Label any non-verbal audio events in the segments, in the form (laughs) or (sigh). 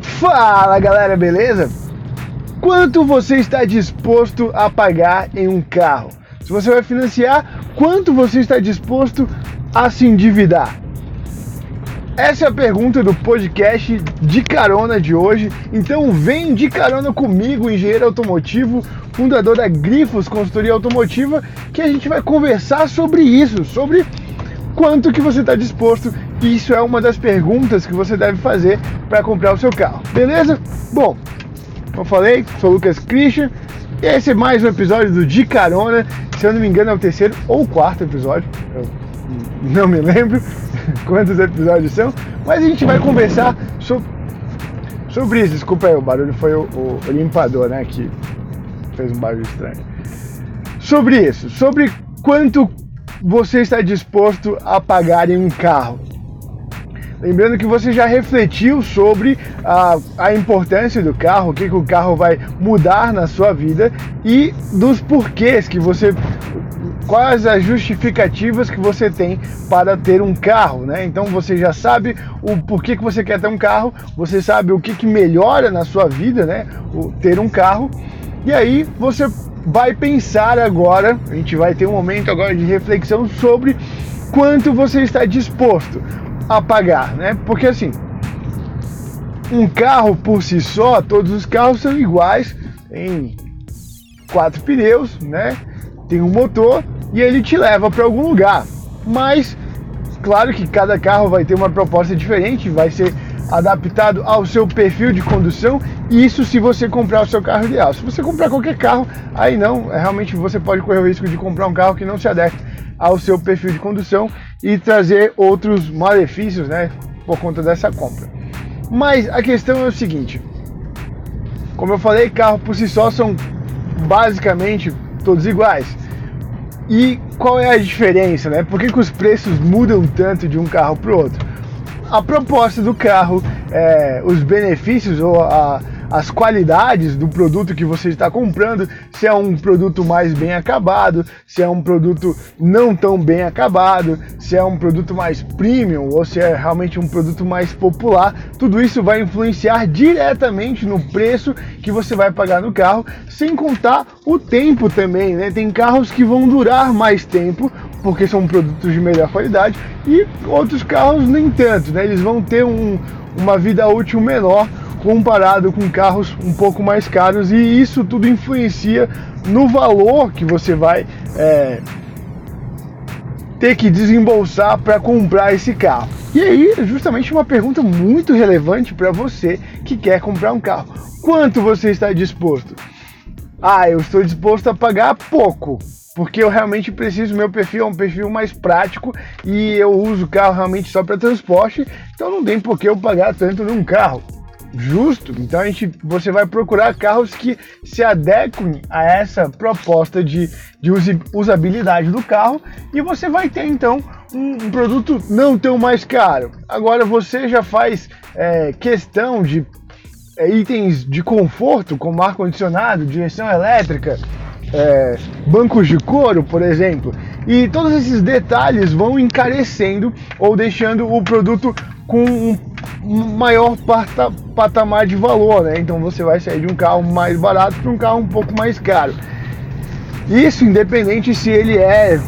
Fala galera, beleza? Quanto você está disposto a pagar em um carro? Se você vai financiar, quanto você está disposto a se endividar? Essa é a pergunta do podcast de carona de hoje. Então vem de carona comigo, engenheiro automotivo, fundador da Grifos Consultoria Automotiva, que a gente vai conversar sobre isso, sobre quanto que você está disposto. Isso é uma das perguntas que você deve fazer para comprar o seu carro. Beleza? Bom, como eu falei, sou o Lucas Christian. Esse é mais um episódio do De Carona. Se eu não me engano é o terceiro ou quarto episódio. Eu não me lembro (laughs) quantos episódios são, mas a gente vai conversar sobre, sobre isso. Desculpa aí, o barulho foi o, o limpador, né? Que fez um barulho estranho. Sobre isso, sobre quanto você está disposto a pagar em um carro. Lembrando que você já refletiu sobre a, a importância do carro, o que, que o carro vai mudar na sua vida e dos porquês que você quais as justificativas que você tem para ter um carro, né? Então você já sabe o porquê que você quer ter um carro, você sabe o que, que melhora na sua vida, né? O ter um carro. E aí você vai pensar agora, a gente vai ter um momento agora de reflexão sobre quanto você está disposto a pagar, né? Porque assim, um carro por si só, todos os carros são iguais, tem quatro pneus, né? Tem um motor e ele te leva para algum lugar. Mas claro que cada carro vai ter uma proposta diferente, vai ser adaptado ao seu perfil de condução. Isso se você comprar o seu carro ideal. Se você comprar qualquer carro, aí não, realmente você pode correr o risco de comprar um carro que não se adeque ao seu perfil de condução e trazer outros malefícios, né, por conta dessa compra. Mas a questão é o seguinte: como eu falei, carro por si só são basicamente todos iguais. E qual é a diferença, né? Por que, que os preços mudam tanto de um carro para o outro? A proposta do carro, é, os benefícios ou a, as qualidades do produto que você está comprando, se é um produto mais bem acabado, se é um produto não tão bem acabado, se é um produto mais premium ou se é realmente um produto mais popular, tudo isso vai influenciar diretamente no preço que você vai pagar no carro, sem contar o tempo também, né? Tem carros que vão durar mais tempo porque são produtos de melhor qualidade e outros carros nem tanto, né? Eles vão ter um, uma vida útil menor comparado com carros um pouco mais caros e isso tudo influencia no valor que você vai é, ter que desembolsar para comprar esse carro. E aí, justamente uma pergunta muito relevante para você que quer comprar um carro: quanto você está disposto? Ah, eu estou disposto a pagar pouco porque eu realmente preciso, meu perfil é um perfil mais prático e eu uso o carro realmente só para transporte, então não tem por que eu pagar tanto num carro justo. Então a gente, você vai procurar carros que se adequem a essa proposta de, de usabilidade do carro e você vai ter então um, um produto não tão mais caro. Agora você já faz é, questão de é, itens de conforto, como ar condicionado, direção elétrica, é, bancos de couro, por exemplo. E todos esses detalhes vão encarecendo ou deixando o produto com um maior patamar de valor, né? Então você vai sair de um carro mais barato para um carro um pouco mais caro. Isso independente se ele é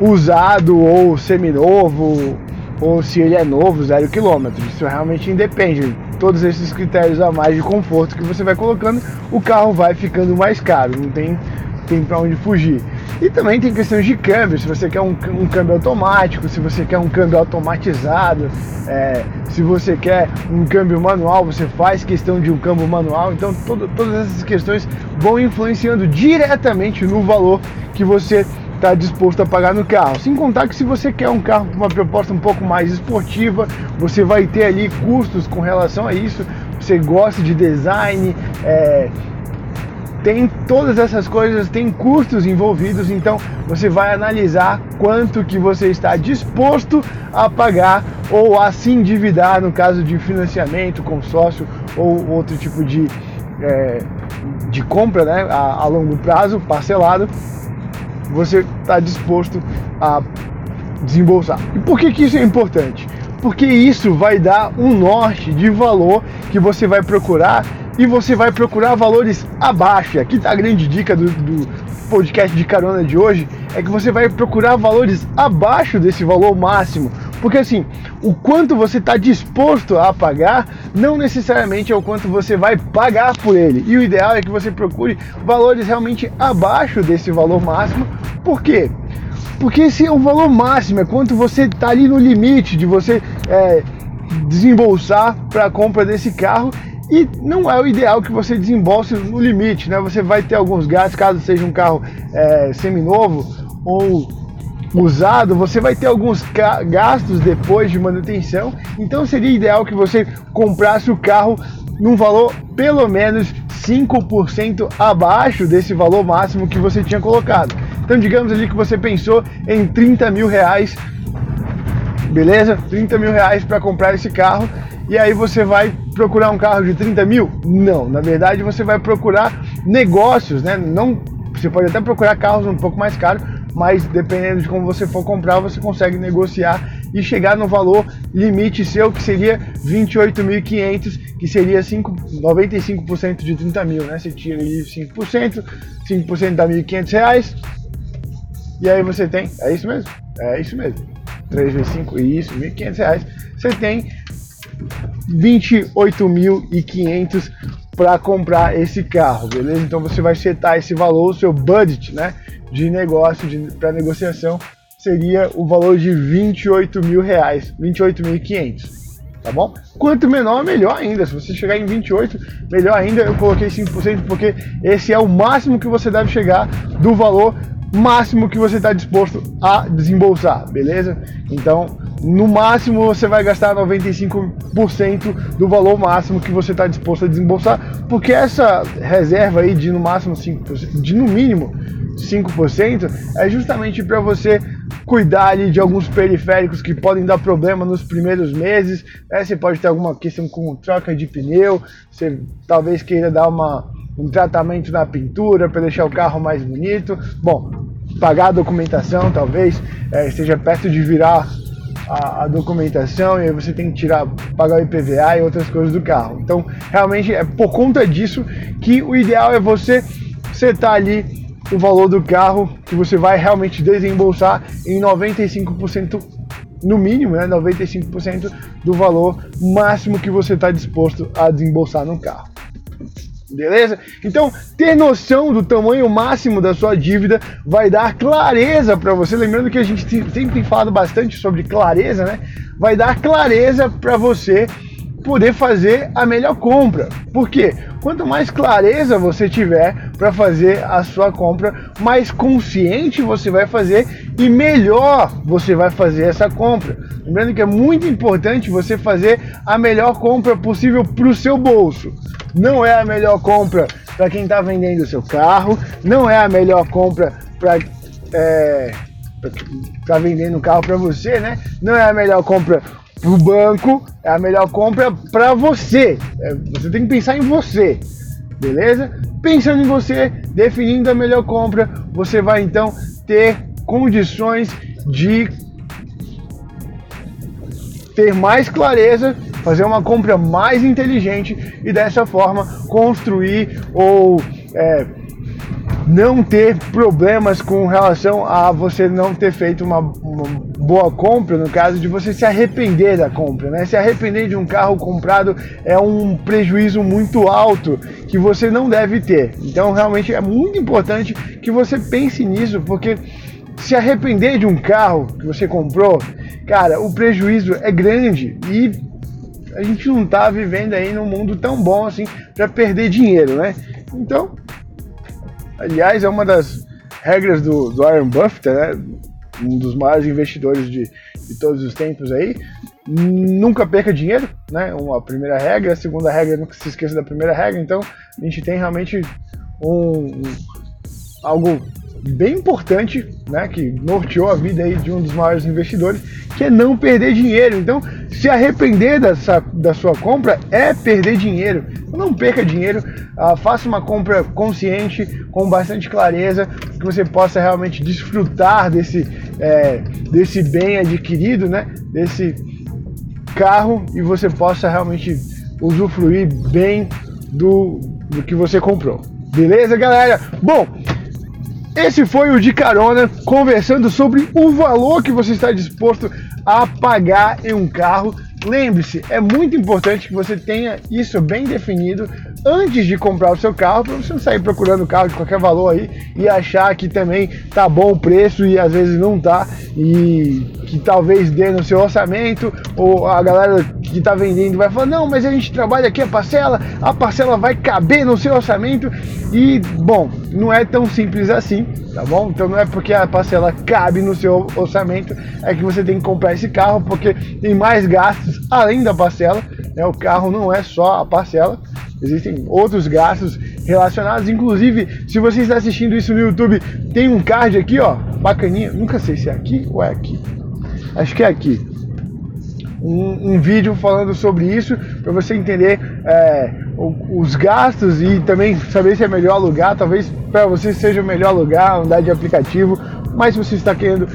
usado ou seminovo ou se ele é novo, zero quilômetro. Isso realmente independe. Todos esses critérios a mais de conforto que você vai colocando, o carro vai ficando mais caro. Não tem tem para onde fugir. E também tem questões de câmbio, se você quer um, um câmbio automático, se você quer um câmbio automatizado, é, se você quer um câmbio manual, você faz questão de um câmbio manual. Então todo, todas essas questões vão influenciando diretamente no valor que você está disposto a pagar no carro. Sem contar que se você quer um carro com uma proposta um pouco mais esportiva, você vai ter ali custos com relação a isso. Você gosta de design, é, tem todas essas coisas, tem custos envolvidos, então você vai analisar quanto que você está disposto a pagar ou a se endividar no caso de financiamento, consórcio ou outro tipo de, é, de compra né, a, a longo prazo, parcelado, você está disposto a desembolsar. E por que, que isso é importante? porque isso vai dar um norte de valor que você vai procurar e você vai procurar valores abaixo. Aqui está a grande dica do, do podcast de carona de hoje, é que você vai procurar valores abaixo desse valor máximo. Porque assim, o quanto você está disposto a pagar não necessariamente é o quanto você vai pagar por ele. E o ideal é que você procure valores realmente abaixo desse valor máximo. Por quê? Porque esse é o valor máximo, é quanto você está ali no limite de você é, desembolsar para a compra desse carro e não é o ideal que você desembolse no limite, né? Você vai ter alguns gastos, caso seja um carro é, seminovo ou usado, você vai ter alguns gastos depois de manutenção. Então seria ideal que você comprasse o carro num valor pelo menos 5% abaixo desse valor máximo que você tinha colocado. Então digamos ali que você pensou em 30 mil reais, beleza? 30 mil reais para comprar esse carro e aí você vai procurar um carro de 30 mil? Não, na verdade você vai procurar negócios, né? Não, você pode até procurar carros um pouco mais caros, mas dependendo de como você for comprar, você consegue negociar e chegar no valor limite seu, que seria 28.500, que seria 5, 95% de 30 mil, né? Você tira ali 5%, 5% dá 1.500 reais, e aí você tem, é isso mesmo, é isso mesmo, 3 vezes 5, isso, 1.500 reais, você tem 28.500 para comprar esse carro, beleza? Então você vai setar esse valor, o seu budget, né, de negócio, para negociação, seria o valor de 28 mil reais, 28.500 tá bom? Quanto menor, melhor ainda. Se você chegar em 28, melhor ainda. Eu coloquei 5% porque esse é o máximo que você deve chegar do valor máximo que você está disposto a desembolsar, beleza? Então, no máximo você vai gastar 95% do valor máximo que você está disposto a desembolsar, porque essa reserva aí de no máximo 5%, de no mínimo 5%, é justamente para você cuidar ali de alguns periféricos que podem dar problema nos primeiros meses. Né? Você pode ter alguma questão com troca de pneu, você talvez queira dar uma, um tratamento na pintura para deixar o carro mais bonito. Bom, pagar a documentação talvez é, esteja perto de virar a, a, documentação e aí você tem que tirar, pagar o IPVA e outras coisas do carro. Então, realmente é por conta disso que o ideal é você setar ali o valor do carro que você vai realmente desembolsar em 95% no mínimo, né, 95% do valor máximo que você está disposto a desembolsar no carro. Beleza? Então, ter noção do tamanho máximo da sua dívida vai dar clareza para você. Lembrando que a gente sempre tem falado bastante sobre clareza, né? Vai dar clareza para você poder fazer a melhor compra. Por quê? Quanto mais clareza você tiver para fazer a sua compra, mais consciente você vai fazer e melhor você vai fazer essa compra. Lembrando que é muito importante você fazer a melhor compra possível para o seu bolso. Não é a melhor compra para quem está vendendo o seu carro, não é a melhor compra para é, tá vendendo o carro para você, né? Não é a melhor compra para o banco, é a melhor compra para você. É, você tem que pensar em você, beleza? Pensando em você, definindo a melhor compra, você vai então ter condições de ter mais clareza, fazer uma compra mais inteligente e dessa forma construir ou é, não ter problemas com relação a você não ter feito uma, uma, boa compra, no caso de você se arrepender da compra, né? Se arrepender de um carro comprado é um prejuízo muito alto que você não deve ter. Então, realmente é muito importante que você pense nisso, porque se arrepender de um carro que você comprou, cara, o prejuízo é grande e a gente não tá vivendo aí num mundo tão bom assim para perder dinheiro, né? Então, aliás, é uma das regras do, do Warren Buffett, né? Um dos maiores investidores de, de todos os tempos aí. Nunca perca dinheiro, né? Uma primeira regra, a segunda regra, nunca se esqueça da primeira regra. Então, a gente tem realmente um, um algo bem importante, né, que norteou a vida aí de um dos maiores investidores, que é não perder dinheiro. Então, se arrepender dessa, da sua compra é perder dinheiro. Não perca dinheiro, uh, faça uma compra consciente, com bastante clareza, que você possa realmente desfrutar desse, é, desse bem adquirido, né, desse carro e você possa realmente usufruir bem do, do que você comprou. Beleza, galera? Bom, esse foi o de carona conversando sobre o valor que você está disposto a pagar em um carro. Lembre-se, é muito importante que você tenha isso bem definido antes de comprar o seu carro, para você não sair procurando carro de qualquer valor aí e achar que também tá bom o preço e às vezes não tá e que talvez dê no seu orçamento ou a galera que está vendendo vai falar não, mas a gente trabalha aqui a parcela, a parcela vai caber no seu orçamento e bom, não é tão simples assim, tá bom? Então não é porque a parcela cabe no seu orçamento é que você tem que comprar esse carro porque tem mais gastos além da parcela, né? O carro não é só a parcela Existem outros gastos relacionados, inclusive, se você está assistindo isso no YouTube, tem um card aqui, ó, bacaninha. Nunca sei se é aqui ou é aqui. Acho que é aqui. Um, um vídeo falando sobre isso para você entender é, os gastos e também saber se é melhor alugar. Talvez para você seja o melhor lugar andar de aplicativo, mas se você está querendo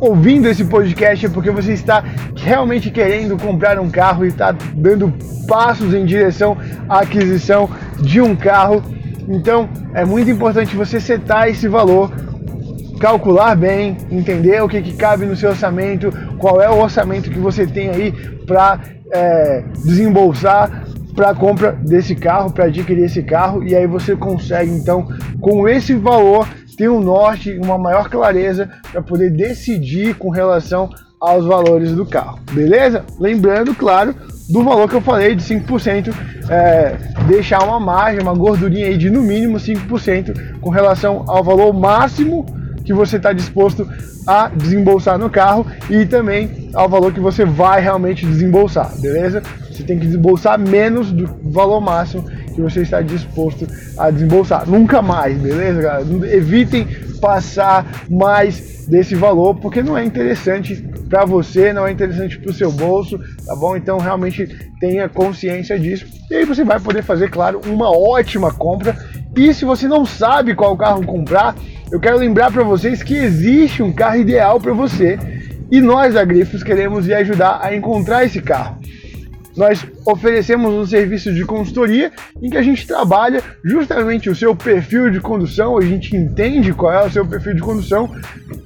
ouvindo esse podcast é porque você está realmente querendo comprar um carro e está dando passos em direção à aquisição de um carro. Então é muito importante você setar esse valor, calcular bem, entender o que, que cabe no seu orçamento, qual é o orçamento que você tem aí para é, desembolsar para a compra desse carro, para adquirir esse carro, e aí você consegue então com esse valor ter um norte, uma maior clareza para poder decidir com relação aos valores do carro, beleza? Lembrando, claro, do valor que eu falei de 5%, é, deixar uma margem, uma gordurinha aí de no mínimo 5% com relação ao valor máximo que você está disposto a desembolsar no carro e também ao valor que você vai realmente desembolsar, beleza? Você tem que desembolsar menos do valor máximo que você está disposto a desembolsar. Nunca mais, beleza, galera? Evitem passar mais desse valor, porque não é interessante para você, não é interessante para o seu bolso, tá bom? Então realmente tenha consciência disso. E aí você vai poder fazer, claro, uma ótima compra. E se você não sabe qual carro comprar, eu quero lembrar para vocês que existe um carro ideal para você. E nós da Grifos queremos lhe ajudar a encontrar esse carro nós oferecemos um serviço de consultoria em que a gente trabalha justamente o seu perfil de condução, a gente entende qual é o seu perfil de condução,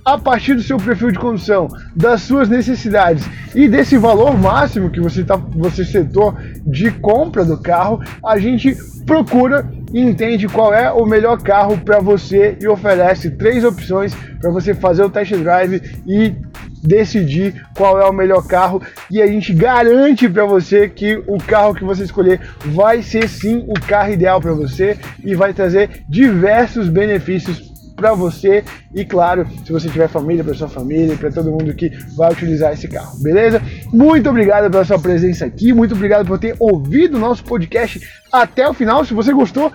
a partir do seu perfil de condução, das suas necessidades e desse valor máximo que você, tá, você setou de compra do carro, a gente procura e entende qual é o melhor carro para você e oferece três opções para você fazer o test drive e decidir qual é o melhor carro e a gente garante para você que o carro que você escolher vai ser sim o carro ideal para você e vai trazer diversos benefícios para você e claro, se você tiver família, para sua família, para todo mundo que vai utilizar esse carro, beleza? Muito obrigado pela sua presença aqui, muito obrigado por ter ouvido o nosso podcast até o final. Se você gostou,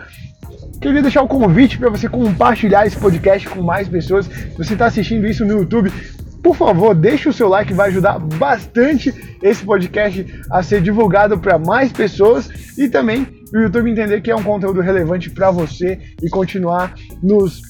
Queria deixar o convite para você compartilhar esse podcast com mais pessoas. Se você está assistindo isso no YouTube, por favor, deixe o seu like, vai ajudar bastante esse podcast a ser divulgado para mais pessoas e também o YouTube entender que é um conteúdo relevante para você e continuar nos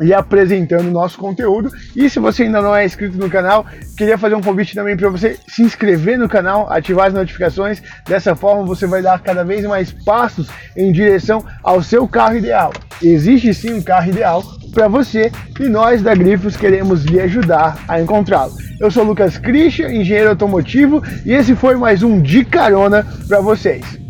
e apresentando nosso conteúdo. E se você ainda não é inscrito no canal, queria fazer um convite também para você se inscrever no canal, ativar as notificações. Dessa forma você vai dar cada vez mais passos em direção ao seu carro ideal. Existe sim um carro ideal, para você e nós da Grifos queremos lhe ajudar a encontrá-lo. Eu sou Lucas Christian, engenheiro automotivo, e esse foi mais um de carona para vocês.